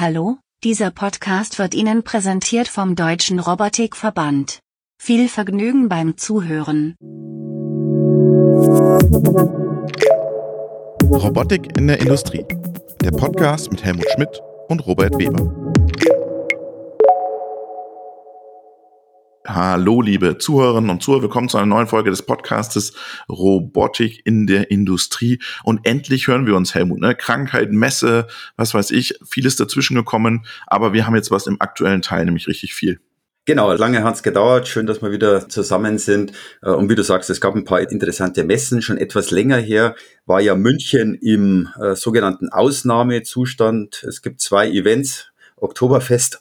Hallo, dieser Podcast wird Ihnen präsentiert vom Deutschen Robotikverband. Viel Vergnügen beim Zuhören. Robotik in der Industrie. Der Podcast mit Helmut Schmidt und Robert Weber. Hallo, liebe Zuhörerinnen und Zuhörer. Willkommen zu einer neuen Folge des Podcastes Robotik in der Industrie. Und endlich hören wir uns, Helmut. Ne? Krankheit, Messe, was weiß ich, vieles dazwischen gekommen. Aber wir haben jetzt was im aktuellen Teil, nämlich richtig viel. Genau, lange hat's gedauert. Schön, dass wir wieder zusammen sind. Äh, und wie du sagst, es gab ein paar interessante Messen. Schon etwas länger her war ja München im äh, sogenannten Ausnahmezustand. Es gibt zwei Events, Oktoberfest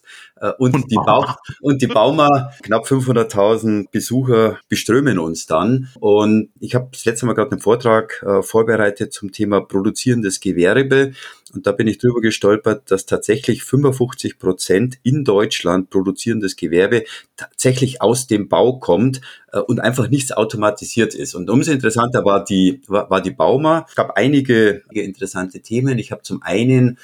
und, und, die Bau und die Bauma, knapp 500.000 Besucher beströmen uns dann. Und ich habe das letzte Mal gerade einen Vortrag äh, vorbereitet zum Thema produzierendes Gewerbe. Und da bin ich drüber gestolpert, dass tatsächlich 55 Prozent in Deutschland produzierendes Gewerbe tatsächlich aus dem Bau kommt äh, und einfach nichts automatisiert ist. Und umso interessanter war die, war, war die Bauma. Es gab einige interessante Themen. Ich habe zum einen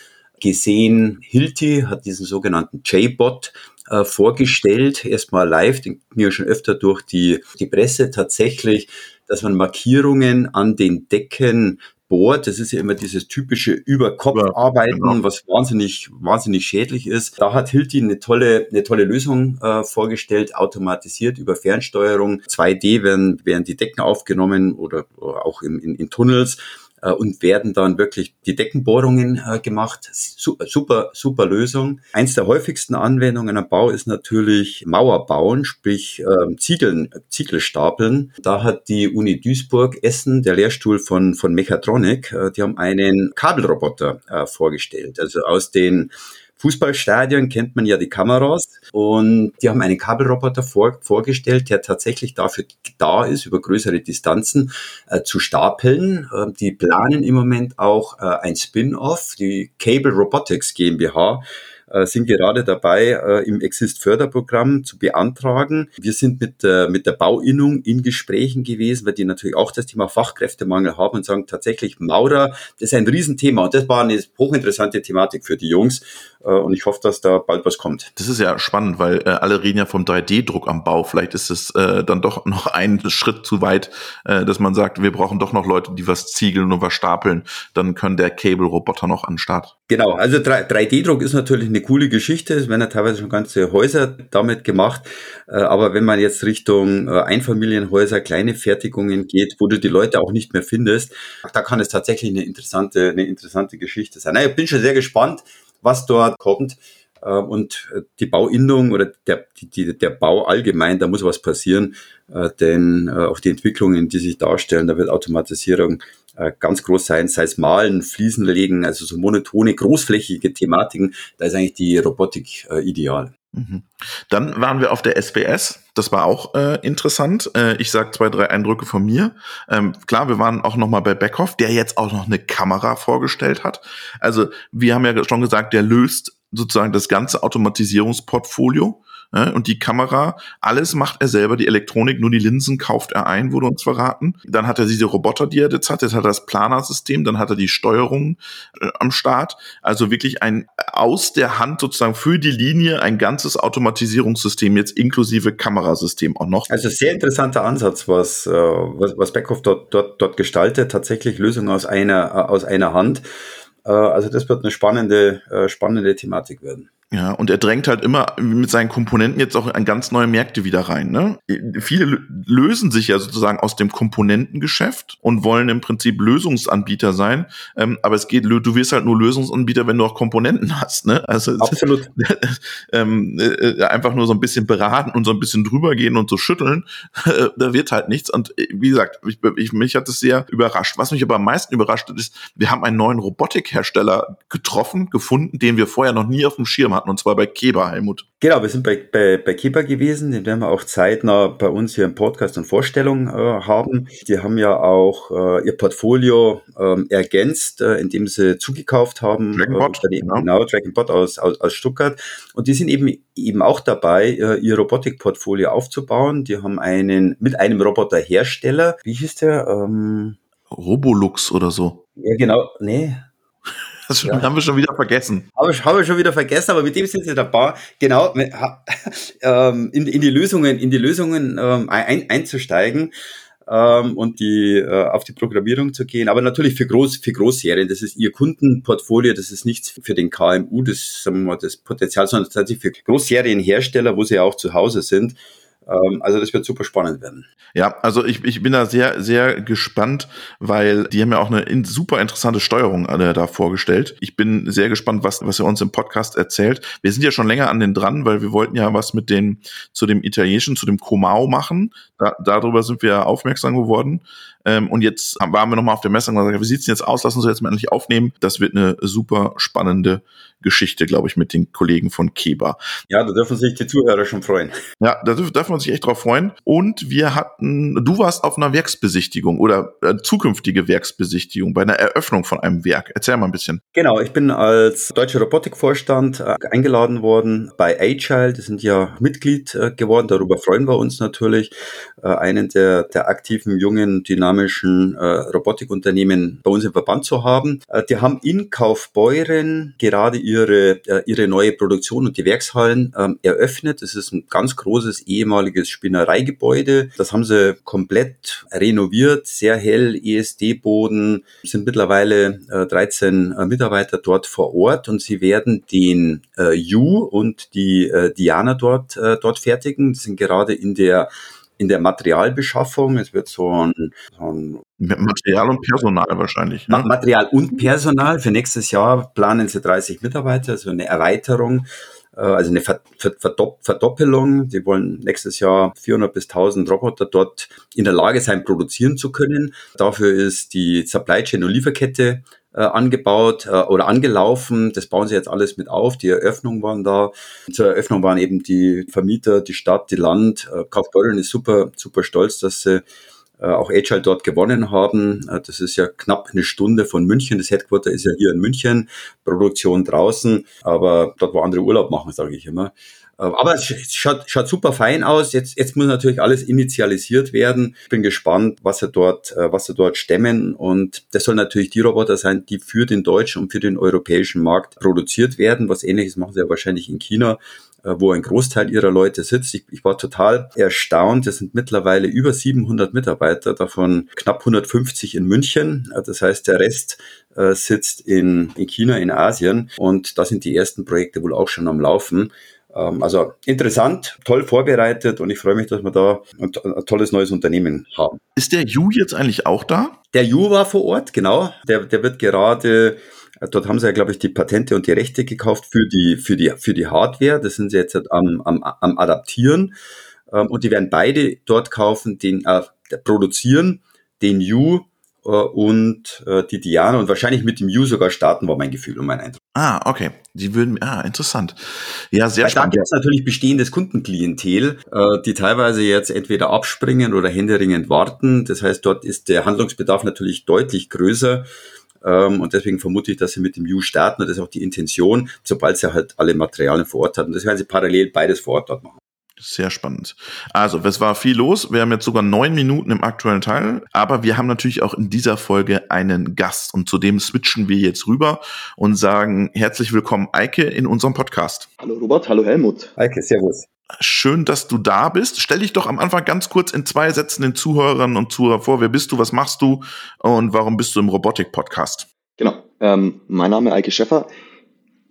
gesehen, Hilti hat diesen sogenannten J-Bot äh, vorgestellt, erstmal live, den mir schon öfter durch die, die Presse tatsächlich, dass man Markierungen an den Decken bohrt. Das ist ja immer dieses typische Überkopfarbeiten, ja, genau. was wahnsinnig, wahnsinnig schädlich ist. Da hat Hilti eine tolle, eine tolle Lösung äh, vorgestellt, automatisiert über Fernsteuerung. 2D werden, werden die Decken aufgenommen oder, auch in, in, in Tunnels und werden dann wirklich die Deckenbohrungen äh, gemacht. Super, super Lösung. Eins der häufigsten Anwendungen am Bau ist natürlich Mauerbauen, sprich äh, Ziegeln, Ziegelstapeln. Da hat die Uni Duisburg Essen, der Lehrstuhl von, von Mechatronic, äh, die haben einen Kabelroboter äh, vorgestellt. Also aus den Fußballstadion kennt man ja die Kameras und die haben einen Kabelroboter vor, vorgestellt, der tatsächlich dafür da ist, über größere Distanzen äh, zu stapeln. Äh, die planen im Moment auch äh, ein Spin-off, die Cable Robotics GmbH äh, sind gerade dabei, äh, im Exist-Förderprogramm zu beantragen. Wir sind mit der, mit der Bauinnung in Gesprächen gewesen, weil die natürlich auch das Thema Fachkräftemangel haben und sagen tatsächlich, Maurer, das ist ein Riesenthema und das war eine hochinteressante Thematik für die Jungs äh, und ich hoffe, dass da bald was kommt. Das ist ja spannend, weil äh, alle reden ja vom 3D-Druck am Bau. Vielleicht ist es äh, dann doch noch ein Schritt zu weit, äh, dass man sagt, wir brauchen doch noch Leute, die was ziegeln und was stapeln. Dann können der Cable-Roboter noch an den Start. Genau, also 3D-Druck ist natürlich eine coole Geschichte. Es werden ja teilweise schon ganze Häuser damit gemacht. Äh, aber wenn man jetzt Richtung äh, Einfamilienhäuser, kleine Fertigungen geht, wo du die Leute auch nicht mehr findest, da kann es tatsächlich eine interessante, eine interessante Geschichte sein. ich bin schon sehr gespannt, was dort kommt. Äh, und die Bauinnung oder der, die, der Bau allgemein, da muss was passieren, denn auf die Entwicklungen, die sich darstellen, da wird Automatisierung äh, ganz groß sein, sei es Malen, Fliesen legen, also so monotone, großflächige Thematiken, da ist eigentlich die Robotik äh, ideal. Mhm. Dann waren wir auf der SBS. Das war auch äh, interessant. Äh, ich sage zwei, drei Eindrücke von mir. Ähm, klar, wir waren auch noch mal bei Beckhoff, der jetzt auch noch eine Kamera vorgestellt hat. Also wir haben ja schon gesagt, der löst sozusagen das ganze Automatisierungsportfolio und die Kamera, alles macht er selber, die Elektronik, nur die Linsen kauft er ein, wurde uns verraten. Dann hat er diese Roboter, die er jetzt hat, jetzt hat er das Planersystem, dann hat er die Steuerung äh, am Start. Also wirklich ein aus der Hand sozusagen für die Linie ein ganzes Automatisierungssystem, jetzt inklusive Kamerasystem auch noch. Also sehr interessanter Ansatz, was, äh, was, was Beckhoff dort, dort, dort gestaltet, tatsächlich Lösung aus einer, äh, aus einer Hand. Äh, also das wird eine spannende, äh, spannende Thematik werden. Ja, und er drängt halt immer mit seinen Komponenten jetzt auch an ganz neue Märkte wieder rein. Ne? Viele lösen sich ja sozusagen aus dem Komponentengeschäft und wollen im Prinzip Lösungsanbieter sein. Ähm, aber es geht, du wirst halt nur Lösungsanbieter, wenn du auch Komponenten hast. Ne? Also Absolut. ähm, äh, einfach nur so ein bisschen beraten und so ein bisschen drüber gehen und so schütteln, äh, da wird halt nichts. Und äh, wie gesagt, ich, ich, mich hat es sehr überrascht. Was mich aber am meisten überrascht hat, ist, wir haben einen neuen Robotikhersteller getroffen, gefunden, den wir vorher noch nie auf dem Schirm hatten, und zwar bei Keber, Helmut. Genau, wir sind bei, bei, bei Keber gewesen, den werden wir auch zeitnah bei uns hier im Podcast und Vorstellung äh, haben. Die haben ja auch äh, ihr Portfolio ähm, ergänzt, äh, indem sie zugekauft haben. Dragonbot, äh, genau. genau, Dragonbot aus, aus, aus Stuttgart. Und die sind eben eben auch dabei, äh, ihr Robotikportfolio aufzubauen. Die haben einen mit einem Roboterhersteller, wie hieß der? Ähm, Robolux oder so. Ja, genau, nee. Das ja. haben wir schon wieder vergessen. Habe ich, hab ich schon wieder vergessen, aber mit dem sind sie dabei, genau, ähm, in, in die Lösungen, in die Lösungen ähm, ein, einzusteigen ähm, und die äh, auf die Programmierung zu gehen. Aber natürlich für Groß für Großserien, das ist ihr Kundenportfolio, das ist nichts für den KMU, das sagen wir mal das Potenzial, sondern tatsächlich für Großserienhersteller, wo sie auch zu Hause sind. Ähm, also das wird super spannend werden. Ja, also ich, ich bin da sehr, sehr gespannt, weil die haben ja auch eine in, super interessante Steuerung äh, da vorgestellt. Ich bin sehr gespannt, was, was er uns im Podcast erzählt. Wir sind ja schon länger an den dran, weil wir wollten ja was mit den, zu dem italienischen, zu dem Comao machen. Da, darüber sind wir aufmerksam geworden. Ähm, und jetzt waren wir nochmal auf der Messe und gesagt, wie sieht's denn jetzt aus? Lassen Sie jetzt mal endlich aufnehmen. Das wird eine super spannende Geschichte, glaube ich, mit den Kollegen von Keba. Ja, da dürfen sich die Zuhörer schon freuen. Ja, da dürfen, dürfen wir uns sich echt drauf freuen. Und wir hatten, du warst auf einer Werksbesichtigung oder äh, zukünftige Werksbesichtigung bei einer Eröffnung von einem Werk. Erzähl mal ein bisschen. Genau, ich bin als deutscher Robotikvorstand äh, eingeladen worden bei Agile. Die sind ja Mitglied äh, geworden. Darüber freuen wir uns natürlich. Äh, einen der, der aktiven, jungen, dynamischen äh, Robotikunternehmen bei uns im Verband zu haben. Äh, die haben in Kaufbeuren gerade ihre, äh, ihre neue Produktion und die Werkshallen ähm, eröffnet. Das ist ein ganz großes ehemaliges Spinnereigebäude. Das haben sie komplett renoviert, sehr hell, ESD-Boden, sind mittlerweile äh, 13 äh, Mitarbeiter dort vor Ort und sie werden den äh, Ju und die äh, Diana dort, äh, dort fertigen. Die sind gerade in der in der Materialbeschaffung. Es wird so ein, so ein Material und Personal wahrscheinlich. Ne? Material und Personal. Für nächstes Jahr planen sie 30 Mitarbeiter, also eine Erweiterung, also eine Verdoppelung. Die wollen nächstes Jahr 400 bis 1000 Roboter dort in der Lage sein, produzieren zu können. Dafür ist die Supply Chain und Lieferkette äh, angebaut äh, oder angelaufen. Das bauen sie jetzt alles mit auf. Die Eröffnung waren da. Zur Eröffnung waren eben die Vermieter, die Stadt, die Land. Äh, Kaufbeuren ist super, super stolz, dass sie äh, auch Agile dort gewonnen haben. Äh, das ist ja knapp eine Stunde von München. Das Headquarter ist ja hier in München, Produktion draußen, aber dort, wo andere Urlaub machen, sage ich immer. Ähm, aber es schaut, schaut super fein aus. Jetzt, jetzt muss natürlich alles initialisiert werden. Ich bin gespannt, was sie dort, äh, was sie dort stemmen. Und das soll natürlich die Roboter sein, die für den deutschen und für den europäischen Markt produziert werden. Was ähnliches machen sie ja wahrscheinlich in China äh, wo ein Großteil ihrer Leute sitzt. Ich, ich war total erstaunt. Es sind mittlerweile über 700 Mitarbeiter, davon knapp 150 in München. Äh, das heißt, der Rest sitzt in, in China, in Asien. Und da sind die ersten Projekte wohl auch schon am Laufen. Ähm, also interessant, toll vorbereitet und ich freue mich, dass wir da ein, ein tolles neues Unternehmen haben. Ist der Ju jetzt eigentlich auch da? Der Ju war vor Ort, genau. Der, der wird gerade Dort haben sie ja, glaube ich, die Patente und die Rechte gekauft für die, für die, für die Hardware. Das sind sie jetzt am, am, am Adaptieren. Ähm, und die werden beide dort kaufen, den, äh, produzieren, den U äh, und äh, die Diana und wahrscheinlich mit dem U sogar starten, war mein Gefühl und mein Eindruck. Ah, okay. Die würden, ah, interessant. Ja, sehr Weil spannend. Da gibt es natürlich bestehendes Kundenklientel, äh, die teilweise jetzt entweder abspringen oder händeringend warten. Das heißt, dort ist der Handlungsbedarf natürlich deutlich größer. Ähm, und deswegen vermute ich, dass sie mit dem U starten. Und das ist auch die Intention, sobald sie halt alle Materialien vor Ort hatten. Das werden sie parallel beides vor Ort dort machen. Sehr spannend. Also, es war viel los. Wir haben jetzt sogar neun Minuten im aktuellen Teil. Aber wir haben natürlich auch in dieser Folge einen Gast. Und zu dem switchen wir jetzt rüber und sagen herzlich willkommen, Eike, in unserem Podcast. Hallo Robert, hallo Helmut. Eike, servus. Schön, dass du da bist. Stell dich doch am Anfang ganz kurz in zwei Sätzen den Zuhörern und Zuhörern vor. Wer bist du, was machst du und warum bist du im Robotik-Podcast? Genau. Ähm, mein Name ist Eike Schäffer.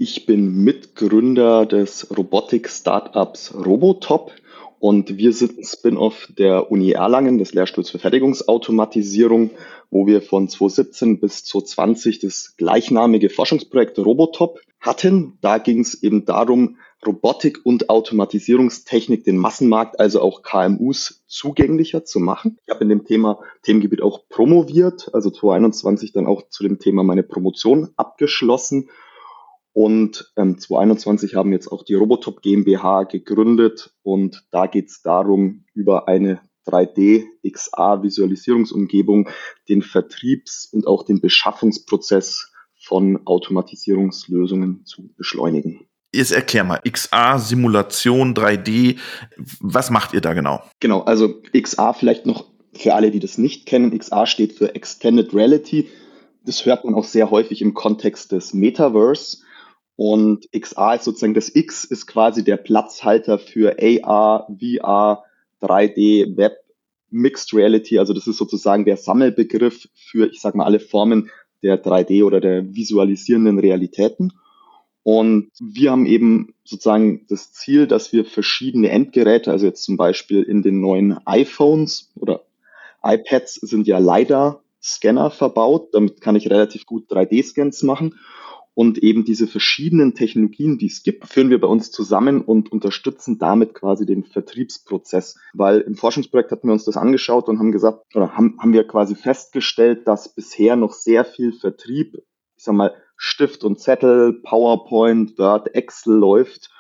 Ich bin Mitgründer des Robotik-Startups Robotop und wir sind ein Spin-off der Uni Erlangen, des Lehrstuhls für Fertigungsautomatisierung, wo wir von 2017 bis 2020 das gleichnamige Forschungsprojekt Robotop hatten. Da ging es eben darum, Robotik und Automatisierungstechnik den Massenmarkt, also auch KMUs, zugänglicher zu machen. Ich habe in dem Thema Themengebiet auch promoviert, also 2021 dann auch zu dem Thema meine Promotion abgeschlossen und ähm, 2021 haben jetzt auch die Robotop GmbH gegründet und da geht es darum, über eine 3D XA Visualisierungsumgebung den Vertriebs- und auch den Beschaffungsprozess von Automatisierungslösungen zu beschleunigen. Jetzt erklär mal, XA, Simulation, 3D, was macht ihr da genau? Genau, also XA vielleicht noch für alle, die das nicht kennen. XA steht für Extended Reality. Das hört man auch sehr häufig im Kontext des Metaverse. Und XR ist sozusagen das X ist quasi der Platzhalter für AR, VR, 3D, Web, Mixed Reality. Also das ist sozusagen der Sammelbegriff für, ich sage mal, alle Formen der 3D oder der visualisierenden Realitäten. Und wir haben eben sozusagen das Ziel, dass wir verschiedene Endgeräte, also jetzt zum Beispiel in den neuen iPhones oder iPads sind ja LiDAR-Scanner verbaut. Damit kann ich relativ gut 3D-Scans machen. Und eben diese verschiedenen Technologien, die es gibt, führen wir bei uns zusammen und unterstützen damit quasi den Vertriebsprozess. Weil im Forschungsprojekt hatten wir uns das angeschaut und haben gesagt, oder haben, haben wir quasi festgestellt, dass bisher noch sehr viel Vertrieb, ich sag mal, Stift und Zettel, PowerPoint, Word, Excel läuft.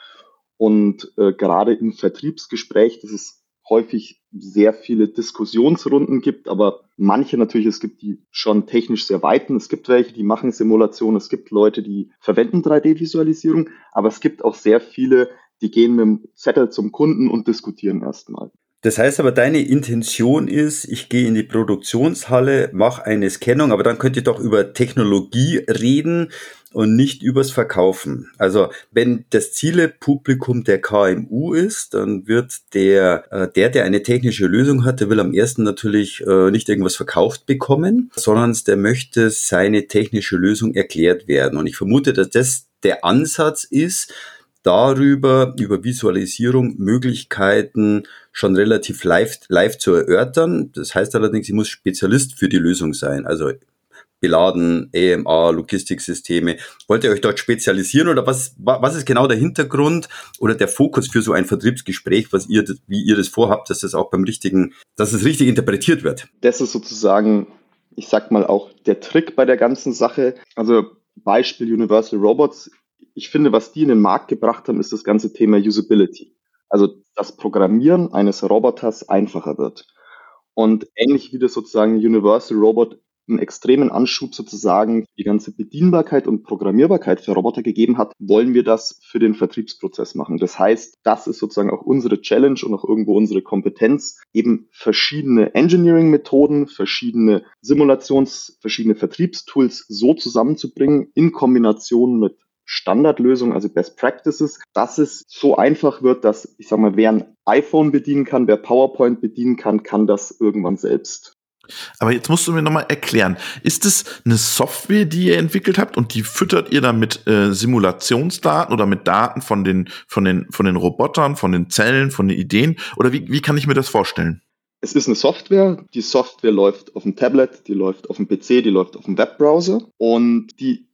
Und äh, gerade im Vertriebsgespräch, das ist häufig sehr viele Diskussionsrunden gibt, aber manche natürlich, es gibt die schon technisch sehr weiten, es gibt welche, die machen Simulationen, es gibt Leute, die verwenden 3D-Visualisierung, aber es gibt auch sehr viele, die gehen mit dem Zettel zum Kunden und diskutieren erstmal. Das heißt aber, deine Intention ist, ich gehe in die Produktionshalle, mache eine Scannung, aber dann könnt ihr doch über Technologie reden und nicht übers Verkaufen. Also wenn das Zielepublikum der KMU ist, dann wird der, äh, der, der eine technische Lösung hat, der will am ersten natürlich äh, nicht irgendwas verkauft bekommen, sondern der möchte seine technische Lösung erklärt werden. Und ich vermute, dass das der Ansatz ist, darüber, über Visualisierung, Möglichkeiten schon relativ live, live zu erörtern. Das heißt allerdings, ich muss Spezialist für die Lösung sein. Also beladen, EMA, Logistiksysteme. Wollt ihr euch dort spezialisieren oder was, was ist genau der Hintergrund oder der Fokus für so ein Vertriebsgespräch, was ihr, wie ihr das vorhabt, dass das auch beim richtigen, dass es richtig interpretiert wird? Das ist sozusagen, ich sag mal auch der Trick bei der ganzen Sache. Also Beispiel Universal Robots. Ich finde, was die in den Markt gebracht haben, ist das ganze Thema Usability. Also das Programmieren eines Roboters einfacher wird. Und ähnlich wie das sozusagen Universal Robot einen extremen Anschub sozusagen die ganze Bedienbarkeit und Programmierbarkeit für Roboter gegeben hat, wollen wir das für den Vertriebsprozess machen. Das heißt, das ist sozusagen auch unsere Challenge und auch irgendwo unsere Kompetenz, eben verschiedene Engineering-Methoden, verschiedene Simulations-, verschiedene Vertriebstools so zusammenzubringen in Kombination mit Standardlösungen, also Best Practices, dass es so einfach wird, dass, ich sag mal, wer ein iPhone bedienen kann, wer PowerPoint bedienen kann, kann das irgendwann selbst. Aber jetzt musst du mir nochmal erklären, ist es eine Software, die ihr entwickelt habt und die füttert ihr dann mit äh, Simulationsdaten oder mit Daten von den, von, den, von den Robotern, von den Zellen, von den Ideen? Oder wie, wie kann ich mir das vorstellen? Es ist eine Software. Die Software läuft auf dem Tablet, die läuft auf dem PC, die läuft auf dem Webbrowser und die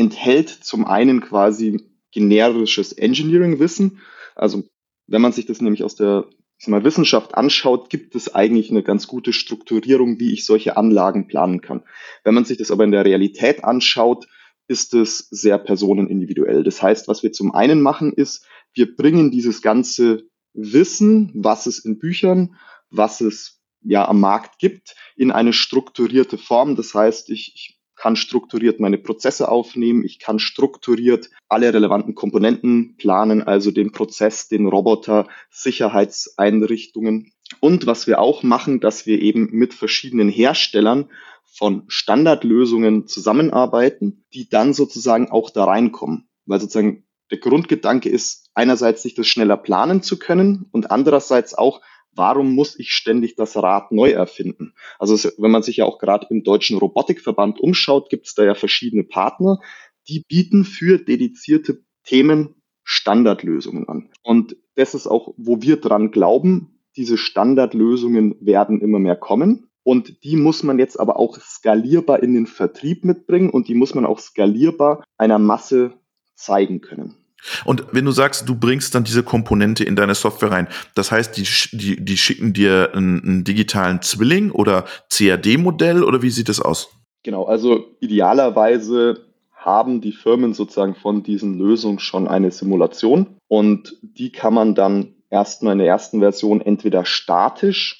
enthält zum einen quasi generisches Engineering-Wissen. Also wenn man sich das nämlich aus der mal, Wissenschaft anschaut, gibt es eigentlich eine ganz gute Strukturierung, wie ich solche Anlagen planen kann. Wenn man sich das aber in der Realität anschaut, ist es sehr personenindividuell. Das heißt, was wir zum einen machen, ist, wir bringen dieses ganze Wissen, was es in Büchern, was es ja am Markt gibt, in eine strukturierte Form. Das heißt, ich, ich kann strukturiert meine Prozesse aufnehmen, ich kann strukturiert alle relevanten Komponenten planen, also den Prozess, den Roboter, Sicherheitseinrichtungen. Und was wir auch machen, dass wir eben mit verschiedenen Herstellern von Standardlösungen zusammenarbeiten, die dann sozusagen auch da reinkommen. Weil sozusagen der Grundgedanke ist, einerseits sich das schneller planen zu können und andererseits auch warum muss ich ständig das Rad neu erfinden? Also wenn man sich ja auch gerade im Deutschen Robotikverband umschaut, gibt es da ja verschiedene Partner, die bieten für dedizierte Themen Standardlösungen an. Und das ist auch, wo wir dran glauben, diese Standardlösungen werden immer mehr kommen. Und die muss man jetzt aber auch skalierbar in den Vertrieb mitbringen und die muss man auch skalierbar einer Masse zeigen können. Und wenn du sagst, du bringst dann diese Komponente in deine Software rein, das heißt, die, die, die schicken dir einen, einen digitalen Zwilling oder CAD-Modell oder wie sieht das aus? Genau, also idealerweise haben die Firmen sozusagen von diesen Lösungen schon eine Simulation und die kann man dann erstmal in der ersten Version entweder statisch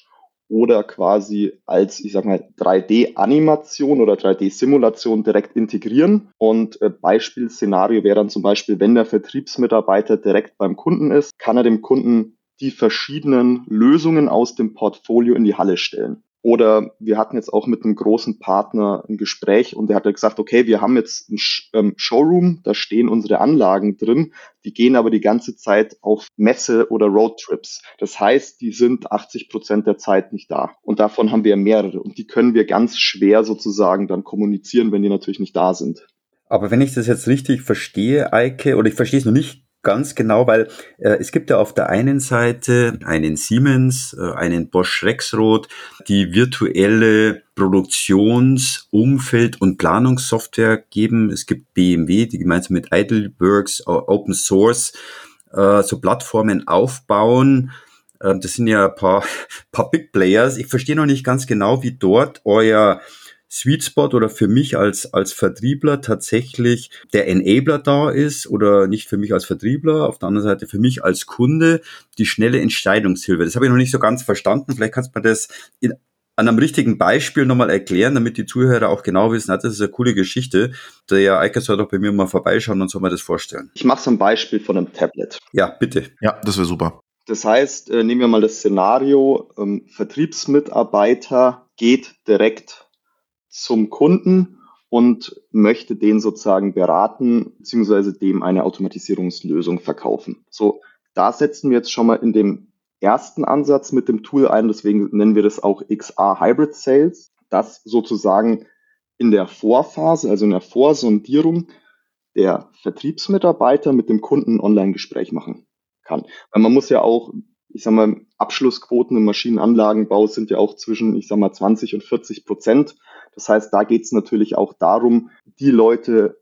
oder quasi als, ich sag mal, 3D-Animation oder 3D-Simulation direkt integrieren. Und äh, Beispielszenario wäre dann zum Beispiel, wenn der Vertriebsmitarbeiter direkt beim Kunden ist, kann er dem Kunden die verschiedenen Lösungen aus dem Portfolio in die Halle stellen. Oder wir hatten jetzt auch mit einem großen Partner ein Gespräch und der hat gesagt, okay, wir haben jetzt ein ähm, Showroom, da stehen unsere Anlagen drin, die gehen aber die ganze Zeit auf Messe oder Roadtrips. Das heißt, die sind 80 Prozent der Zeit nicht da. Und davon haben wir mehrere und die können wir ganz schwer sozusagen dann kommunizieren, wenn die natürlich nicht da sind. Aber wenn ich das jetzt richtig verstehe, Eike, oder ich verstehe es noch nicht Ganz genau, weil äh, es gibt ja auf der einen Seite einen Siemens, äh, einen Bosch Rexroth, die virtuelle Produktionsumfeld und Planungssoftware geben. Es gibt BMW, die gemeinsam mit Idleworks Open Source äh, so Plattformen aufbauen. Äh, das sind ja ein paar, paar Big Players. Ich verstehe noch nicht ganz genau, wie dort euer Sweet Spot oder für mich als, als Vertriebler tatsächlich der Enabler da ist oder nicht für mich als Vertriebler, auf der anderen Seite für mich als Kunde die schnelle Entscheidungshilfe. Das habe ich noch nicht so ganz verstanden. Vielleicht kannst du mir das in, an einem richtigen Beispiel nochmal erklären, damit die Zuhörer auch genau wissen, das ist eine coole Geschichte. Der Eike soll doch bei mir mal vorbeischauen und soll mir das vorstellen. Ich mache so ein Beispiel von einem Tablet. Ja, bitte. Ja, das wäre super. Das heißt, äh, nehmen wir mal das Szenario, ähm, Vertriebsmitarbeiter geht direkt zum Kunden und möchte den sozusagen beraten, beziehungsweise dem eine Automatisierungslösung verkaufen. So, da setzen wir jetzt schon mal in dem ersten Ansatz mit dem Tool ein, deswegen nennen wir das auch XR Hybrid Sales, das sozusagen in der Vorphase, also in der Vorsondierung der Vertriebsmitarbeiter mit dem Kunden ein Online-Gespräch machen kann. Weil man muss ja auch, ich sag mal, Abschlussquoten im Maschinenanlagenbau sind ja auch zwischen, ich sag mal, 20 und 40 Prozent. Das heißt, da geht es natürlich auch darum, die Leute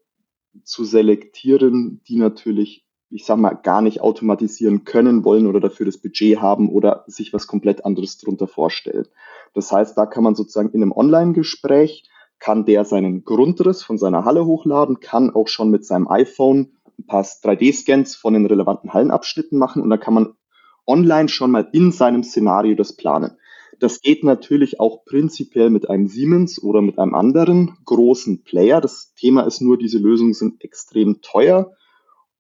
zu selektieren, die natürlich, ich sag mal, gar nicht automatisieren können, wollen oder dafür das Budget haben oder sich was komplett anderes drunter vorstellen. Das heißt, da kann man sozusagen in einem Online-Gespräch, kann der seinen Grundriss von seiner Halle hochladen, kann auch schon mit seinem iPhone ein paar 3D-Scans von den relevanten Hallenabschnitten machen und da kann man online schon mal in seinem Szenario das planen. Das geht natürlich auch prinzipiell mit einem Siemens oder mit einem anderen großen Player. Das Thema ist nur, diese Lösungen sind extrem teuer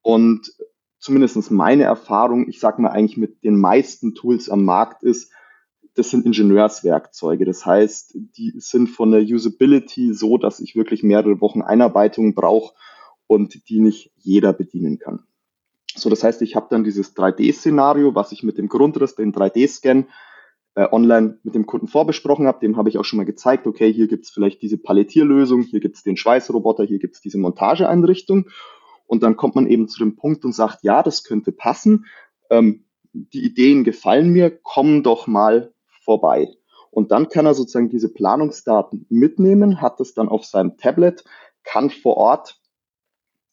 und zumindest meine Erfahrung, ich sage mal eigentlich mit den meisten Tools am Markt ist, das sind Ingenieurswerkzeuge. Das heißt, die sind von der Usability so, dass ich wirklich mehrere Wochen Einarbeitung brauche und die nicht jeder bedienen kann. So, das heißt, ich habe dann dieses 3D-Szenario, was ich mit dem Grundriss, den 3D-Scan äh, online mit dem Kunden vorbesprochen habe, dem habe ich auch schon mal gezeigt, okay, hier gibt es vielleicht diese Palettierlösung, hier gibt es den Schweißroboter, hier gibt es diese Montageeinrichtung. Und dann kommt man eben zu dem Punkt und sagt, ja, das könnte passen. Ähm, die Ideen gefallen mir, komm doch mal vorbei. Und dann kann er sozusagen diese Planungsdaten mitnehmen, hat das dann auf seinem Tablet, kann vor Ort,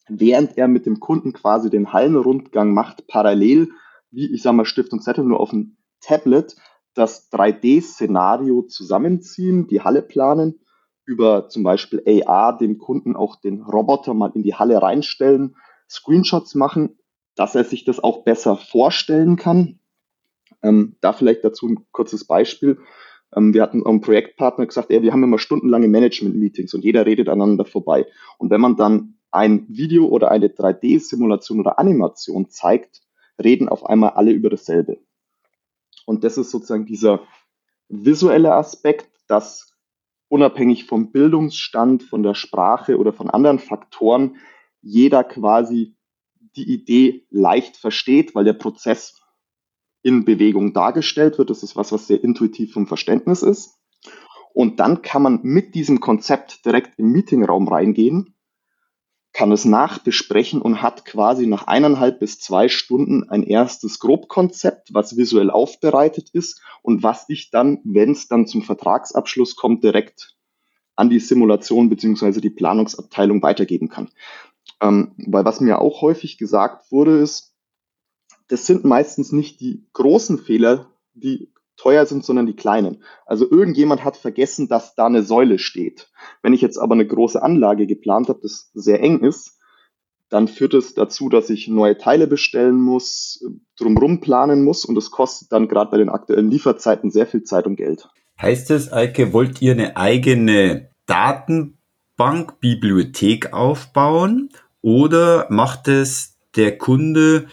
während er mit dem Kunden quasi den Hallenrundgang macht, parallel, wie ich sage mal Stift und Zettel nur auf dem Tablet, das 3D-Szenario zusammenziehen, die Halle planen, über zum Beispiel AR dem Kunden auch den Roboter mal in die Halle reinstellen, Screenshots machen, dass er sich das auch besser vorstellen kann. Ähm, da vielleicht dazu ein kurzes Beispiel. Ähm, wir hatten einem Projektpartner gesagt, ey, wir haben immer stundenlange Management-Meetings und jeder redet aneinander vorbei. Und wenn man dann ein Video oder eine 3D-Simulation oder Animation zeigt, reden auf einmal alle über dasselbe. Und das ist sozusagen dieser visuelle Aspekt, dass unabhängig vom Bildungsstand, von der Sprache oder von anderen Faktoren jeder quasi die Idee leicht versteht, weil der Prozess in Bewegung dargestellt wird. Das ist was, was sehr intuitiv vom Verständnis ist. Und dann kann man mit diesem Konzept direkt im Meetingraum reingehen kann es nachbesprechen und hat quasi nach eineinhalb bis zwei Stunden ein erstes Grobkonzept, was visuell aufbereitet ist und was ich dann, wenn es dann zum Vertragsabschluss kommt, direkt an die Simulation beziehungsweise die Planungsabteilung weitergeben kann. Ähm, weil was mir auch häufig gesagt wurde, ist, das sind meistens nicht die großen Fehler, die teuer sind, sondern die kleinen. Also irgendjemand hat vergessen, dass da eine Säule steht. Wenn ich jetzt aber eine große Anlage geplant habe, das sehr eng ist, dann führt es dazu, dass ich neue Teile bestellen muss, drumrum planen muss und das kostet dann gerade bei den aktuellen Lieferzeiten sehr viel Zeit und Geld. Heißt es, Eike, wollt ihr eine eigene Datenbank, Bibliothek aufbauen oder macht es der Kunde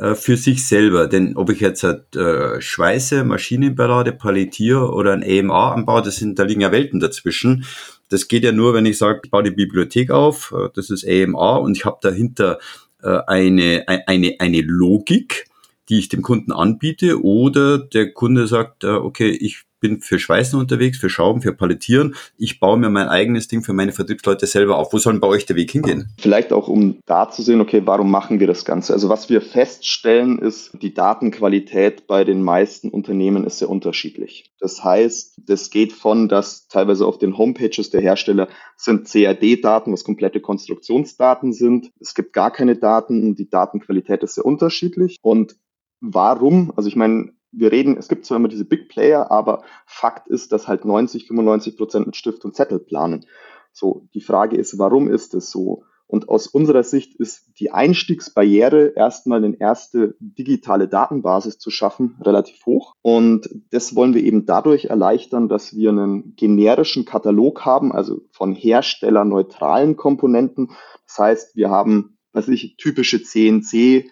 äh, für sich selber. Denn ob ich jetzt äh, schweiße, Maschinen belade, palettiere oder ein AMA anbaue, das sind, da liegen ja Welten dazwischen. Das geht ja nur, wenn ich sage, ich baue die Bibliothek auf, äh, das ist AMA und ich habe dahinter äh, eine, eine, eine Logik, die ich dem Kunden anbiete, oder der Kunde sagt, äh, okay, ich bin für Schweißen unterwegs, für Schrauben, für Palettieren. Ich baue mir mein eigenes Ding für meine Vertriebsleute selber auf. Wo soll bei euch der Weg hingehen? Vielleicht auch, um da zu sehen, okay, warum machen wir das Ganze? Also was wir feststellen, ist, die Datenqualität bei den meisten Unternehmen ist sehr unterschiedlich. Das heißt, das geht von, dass teilweise auf den Homepages der Hersteller sind CAD-Daten, was komplette Konstruktionsdaten sind. Es gibt gar keine Daten die Datenqualität ist sehr unterschiedlich. Und warum? Also ich meine, wir reden, es gibt zwar immer diese Big Player, aber Fakt ist, dass halt 90, 95 Prozent mit Stift und Zettel planen. So, die Frage ist, warum ist es so? Und aus unserer Sicht ist die Einstiegsbarriere, erstmal eine erste digitale Datenbasis zu schaffen, relativ hoch. Und das wollen wir eben dadurch erleichtern, dass wir einen generischen Katalog haben, also von herstellerneutralen Komponenten. Das heißt, wir haben, was ich, typische CNC,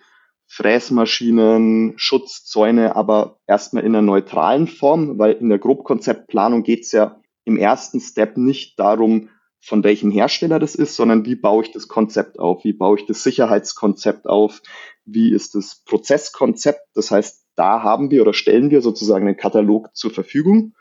Fräsmaschinen, Schutzzäune, aber erstmal in einer neutralen Form, weil in der Grobkonzeptplanung geht es ja im ersten Step nicht darum, von welchem Hersteller das ist, sondern wie baue ich das Konzept auf, wie baue ich das Sicherheitskonzept auf, wie ist das Prozesskonzept. Das heißt, da haben wir oder stellen wir sozusagen einen Katalog zur Verfügung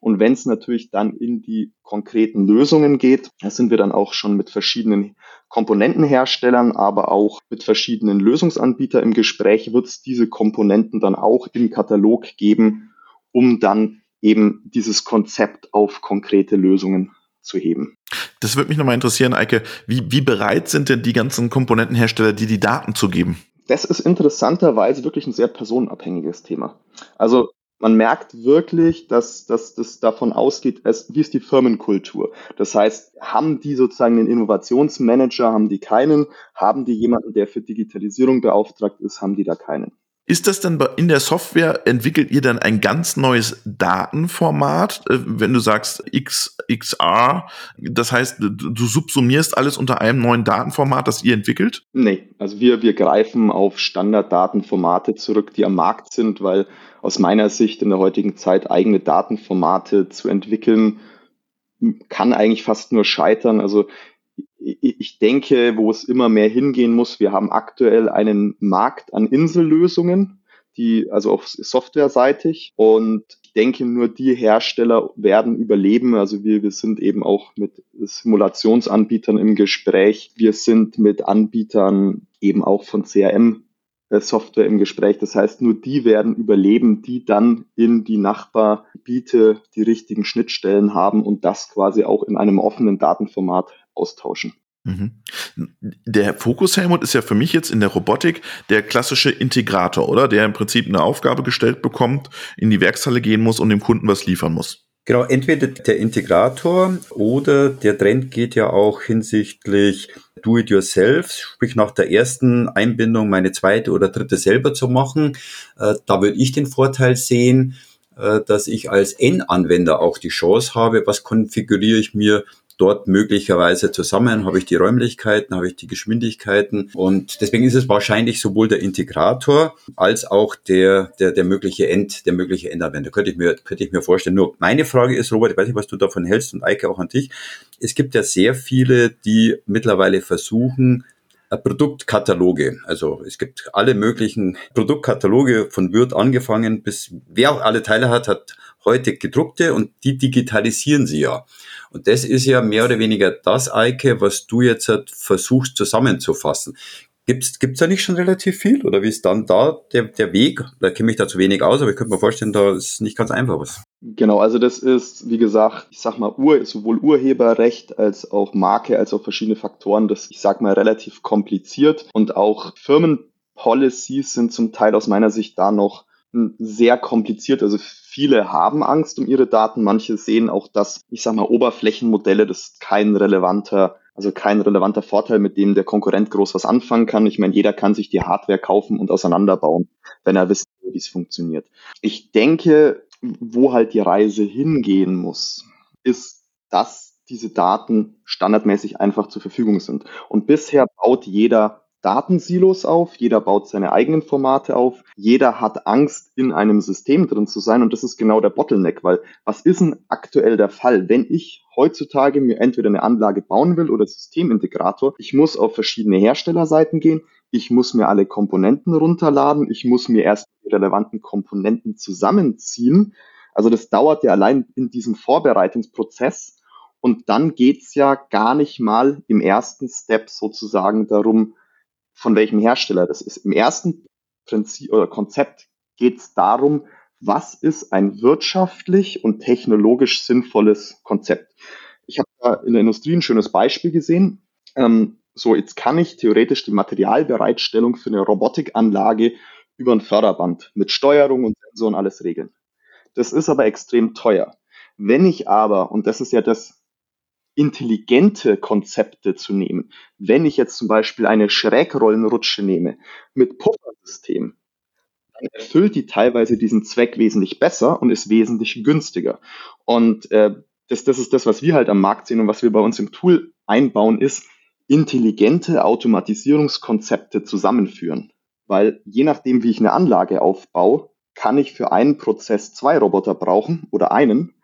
und wenn es natürlich dann in die konkreten Lösungen geht, da sind wir dann auch schon mit verschiedenen Komponentenherstellern, aber auch mit verschiedenen Lösungsanbietern im Gespräch, wird es diese Komponenten dann auch im Katalog geben, um dann eben dieses Konzept auf konkrete Lösungen zu heben. Das würde mich nochmal interessieren, Eike. Wie, wie bereit sind denn die ganzen Komponentenhersteller, dir die Daten zu geben? Das ist interessanterweise wirklich ein sehr personenabhängiges Thema. Also man merkt wirklich, dass, dass das davon ausgeht, als, wie ist die Firmenkultur. Das heißt, haben die sozusagen einen Innovationsmanager, haben die keinen, haben die jemanden, der für Digitalisierung beauftragt ist, haben die da keinen. Ist das dann in der Software, entwickelt ihr dann ein ganz neues Datenformat, äh, wenn du sagst XXR? Das heißt, du subsumierst alles unter einem neuen Datenformat, das ihr entwickelt? Nee, also wir, wir greifen auf Standarddatenformate zurück, die am Markt sind, weil aus meiner Sicht in der heutigen Zeit eigene Datenformate zu entwickeln, kann eigentlich fast nur scheitern. Also ich denke, wo es immer mehr hingehen muss, wir haben aktuell einen Markt an Insellösungen, die also auch softwareseitig und ich denke, nur die Hersteller werden überleben. Also wir, wir sind eben auch mit Simulationsanbietern im Gespräch. Wir sind mit Anbietern eben auch von CRM Software im Gespräch. Das heißt, nur die werden überleben, die dann in die Nachbargebiete die richtigen Schnittstellen haben und das quasi auch in einem offenen Datenformat austauschen. Mhm. Der Fokus, Helmut, ist ja für mich jetzt in der Robotik der klassische Integrator, oder? Der im Prinzip eine Aufgabe gestellt bekommt, in die Werkshalle gehen muss und dem Kunden was liefern muss. Genau, entweder der Integrator oder der Trend geht ja auch hinsichtlich Do-it-yourself, sprich nach der ersten Einbindung meine zweite oder dritte selber zu machen. Äh, da würde ich den Vorteil sehen, äh, dass ich als N-Anwender auch die Chance habe, was konfiguriere ich mir dort möglicherweise zusammen? Habe ich die Räumlichkeiten, habe ich die Geschwindigkeiten? Und deswegen ist es wahrscheinlich sowohl der Integrator als auch der, der, der mögliche End, der mögliche Endanwender. Könnte ich mir, könnte ich mir vorstellen. Nur meine Frage ist, Robert, ich weiß nicht, was du davon hältst und Eike auch an dich. Es gibt ja sehr viele, die mittlerweile versuchen, äh, Produktkataloge. Also es gibt alle möglichen Produktkataloge von Word angefangen bis wer auch alle Teile hat, hat heute gedruckte und die digitalisieren sie ja. Und das ist ja mehr oder weniger das, Eike, was du jetzt halt versuchst zusammenzufassen. Gibt's gibt's da nicht schon relativ viel? Oder wie ist dann da der, der Weg? Da kenne ich da zu wenig aus, aber ich könnte mir vorstellen, da ist nicht ganz einfach was. Genau, also das ist, wie gesagt, ich sag mal, Ur, sowohl Urheberrecht als auch Marke, als auch verschiedene Faktoren, das, ich sag mal, relativ kompliziert und auch Firmenpolicies sind zum Teil aus meiner Sicht da noch sehr kompliziert. Also viele haben Angst um ihre Daten. Manche sehen auch, dass, ich sag mal, Oberflächenmodelle, das ist kein relevanter, also kein relevanter Vorteil, mit dem der Konkurrent groß was anfangen kann. Ich meine, jeder kann sich die Hardware kaufen und auseinanderbauen, wenn er wissen will, wie es funktioniert. Ich denke, wo halt die Reise hingehen muss, ist, dass diese Daten standardmäßig einfach zur Verfügung sind. Und bisher baut jeder Datensilos auf, jeder baut seine eigenen Formate auf, jeder hat Angst, in einem System drin zu sein. Und das ist genau der Bottleneck, weil was ist denn aktuell der Fall, wenn ich heutzutage mir entweder eine Anlage bauen will oder Systemintegrator, ich muss auf verschiedene Herstellerseiten gehen, ich muss mir alle Komponenten runterladen, ich muss mir erst die relevanten Komponenten zusammenziehen. Also das dauert ja allein in diesem Vorbereitungsprozess. Und dann geht's ja gar nicht mal im ersten Step sozusagen darum, von welchem Hersteller das ist. Im ersten Prinzip oder Konzept geht es darum, was ist ein wirtschaftlich und technologisch sinnvolles Konzept. Ich habe in der Industrie ein schönes Beispiel gesehen. Ähm, so, jetzt kann ich theoretisch die Materialbereitstellung für eine Robotikanlage über ein Förderband mit Steuerung und Sensoren alles regeln. Das ist aber extrem teuer. Wenn ich aber, und das ist ja das, intelligente Konzepte zu nehmen. Wenn ich jetzt zum Beispiel eine Schrägrollenrutsche nehme mit Puffersystem, dann erfüllt die teilweise diesen Zweck wesentlich besser und ist wesentlich günstiger. Und äh, das, das ist das, was wir halt am Markt sehen und was wir bei uns im Tool einbauen, ist intelligente Automatisierungskonzepte zusammenführen. Weil je nachdem, wie ich eine Anlage aufbaue, kann ich für einen Prozess zwei Roboter brauchen oder einen.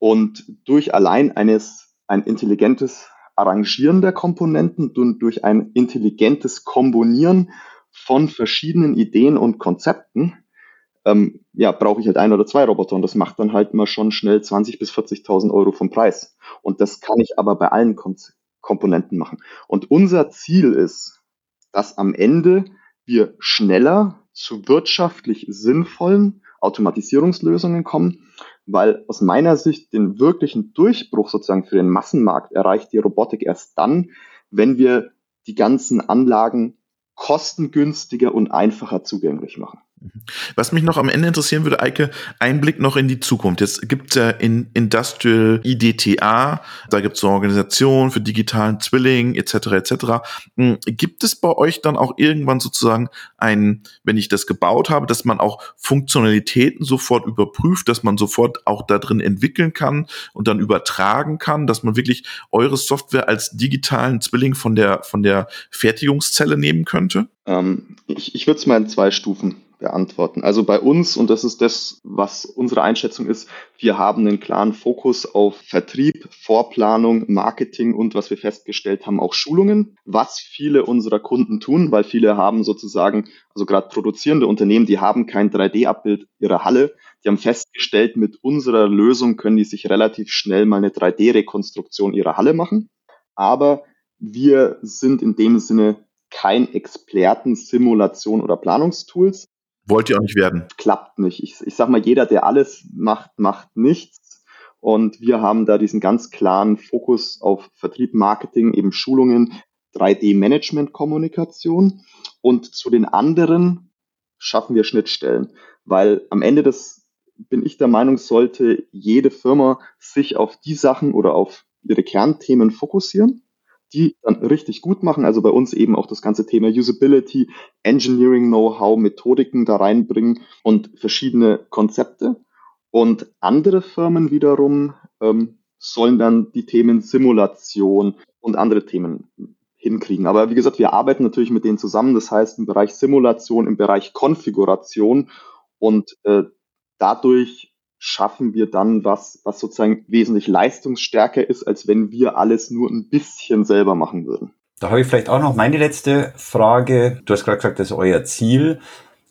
Und durch allein eines ein intelligentes Arrangieren der Komponenten und durch ein intelligentes Kombinieren von verschiedenen Ideen und Konzepten, ähm, ja, brauche ich halt ein oder zwei Roboter und das macht dann halt mal schon schnell 20.000 bis 40.000 Euro vom Preis. Und das kann ich aber bei allen Kom Komponenten machen. Und unser Ziel ist, dass am Ende wir schneller zu wirtschaftlich sinnvollen Automatisierungslösungen kommen, weil aus meiner Sicht den wirklichen Durchbruch sozusagen für den Massenmarkt erreicht die Robotik erst dann, wenn wir die ganzen Anlagen kostengünstiger und einfacher zugänglich machen. Was mich noch am Ende interessieren würde, Eike, Einblick noch in die Zukunft. Jetzt gibt es ja in Industrial IDTA, da gibt es eine Organisation für digitalen Zwilling etc. etc. Hm, gibt es bei euch dann auch irgendwann sozusagen ein, wenn ich das gebaut habe, dass man auch Funktionalitäten sofort überprüft, dass man sofort auch da drin entwickeln kann und dann übertragen kann, dass man wirklich eure Software als digitalen Zwilling von der von der Fertigungszelle nehmen könnte? Ähm, ich ich würde es mal in zwei Stufen beantworten. Also bei uns, und das ist das, was unsere Einschätzung ist, wir haben einen klaren Fokus auf Vertrieb, Vorplanung, Marketing und was wir festgestellt haben, auch Schulungen, was viele unserer Kunden tun, weil viele haben sozusagen, also gerade produzierende Unternehmen, die haben kein 3D-Abbild ihrer Halle. Die haben festgestellt, mit unserer Lösung können die sich relativ schnell mal eine 3D-Rekonstruktion ihrer Halle machen. Aber wir sind in dem Sinne kein Experten, Simulation oder Planungstools, Wollt ihr auch nicht werden? Klappt nicht. Ich, ich sag mal, jeder, der alles macht, macht nichts. Und wir haben da diesen ganz klaren Fokus auf Vertrieb, Marketing, eben Schulungen, 3D-Management-Kommunikation. Und zu den anderen schaffen wir Schnittstellen. Weil am Ende des, bin ich der Meinung, sollte jede Firma sich auf die Sachen oder auf ihre Kernthemen fokussieren die dann richtig gut machen. Also bei uns eben auch das ganze Thema Usability, Engineering Know-how, Methodiken da reinbringen und verschiedene Konzepte. Und andere Firmen wiederum ähm, sollen dann die Themen Simulation und andere Themen hinkriegen. Aber wie gesagt, wir arbeiten natürlich mit denen zusammen. Das heißt, im Bereich Simulation, im Bereich Konfiguration und äh, dadurch schaffen wir dann was, was sozusagen wesentlich leistungsstärker ist, als wenn wir alles nur ein bisschen selber machen würden. Da habe ich vielleicht auch noch meine letzte Frage. Du hast gerade gesagt, das ist euer Ziel.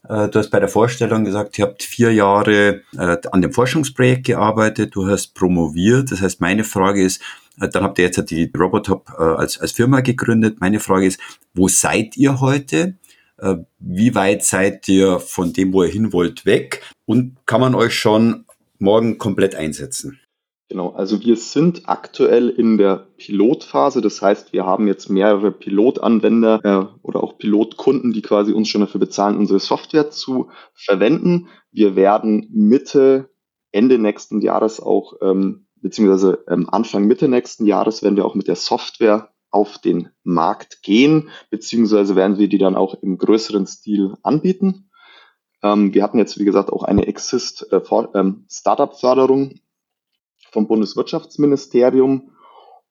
Äh, du hast bei der Vorstellung gesagt, ihr habt vier Jahre äh, an dem Forschungsprojekt gearbeitet, du hast promoviert. Das heißt, meine Frage ist, äh, dann habt ihr jetzt die Robotop als, als Firma gegründet. Meine Frage ist, wo seid ihr heute? Wie weit seid ihr von dem, wo ihr hin wollt, weg? Und kann man euch schon morgen komplett einsetzen? Genau, also wir sind aktuell in der Pilotphase. Das heißt, wir haben jetzt mehrere Pilotanwender äh, oder auch Pilotkunden, die quasi uns schon dafür bezahlen, unsere Software zu verwenden. Wir werden Mitte, Ende nächsten Jahres auch, ähm, beziehungsweise ähm, Anfang Mitte nächsten Jahres werden wir auch mit der Software auf den Markt gehen, beziehungsweise werden wir die dann auch im größeren Stil anbieten. Ähm, wir hatten jetzt, wie gesagt, auch eine Exist äh, ähm, vom Bundeswirtschaftsministerium.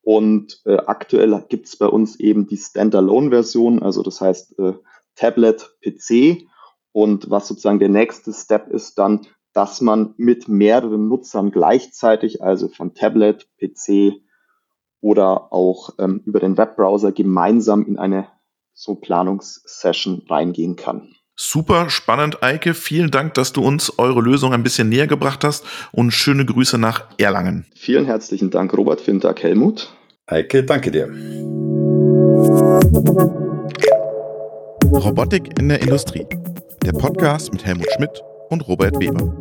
Und äh, aktuell gibt es bei uns eben die Standalone-Version, also das heißt äh, Tablet, PC. Und was sozusagen der nächste Step ist dann, dass man mit mehreren Nutzern gleichzeitig, also von Tablet, PC oder auch ähm, über den Webbrowser gemeinsam in eine so Planungssession reingehen kann. Super spannend, Eike. Vielen Dank, dass du uns eure Lösung ein bisschen näher gebracht hast und schöne Grüße nach Erlangen. Vielen herzlichen Dank, Robert. Vielen Dank, Helmut. Eike, danke dir. Robotik in der Industrie. Der Podcast mit Helmut Schmidt und Robert Weber.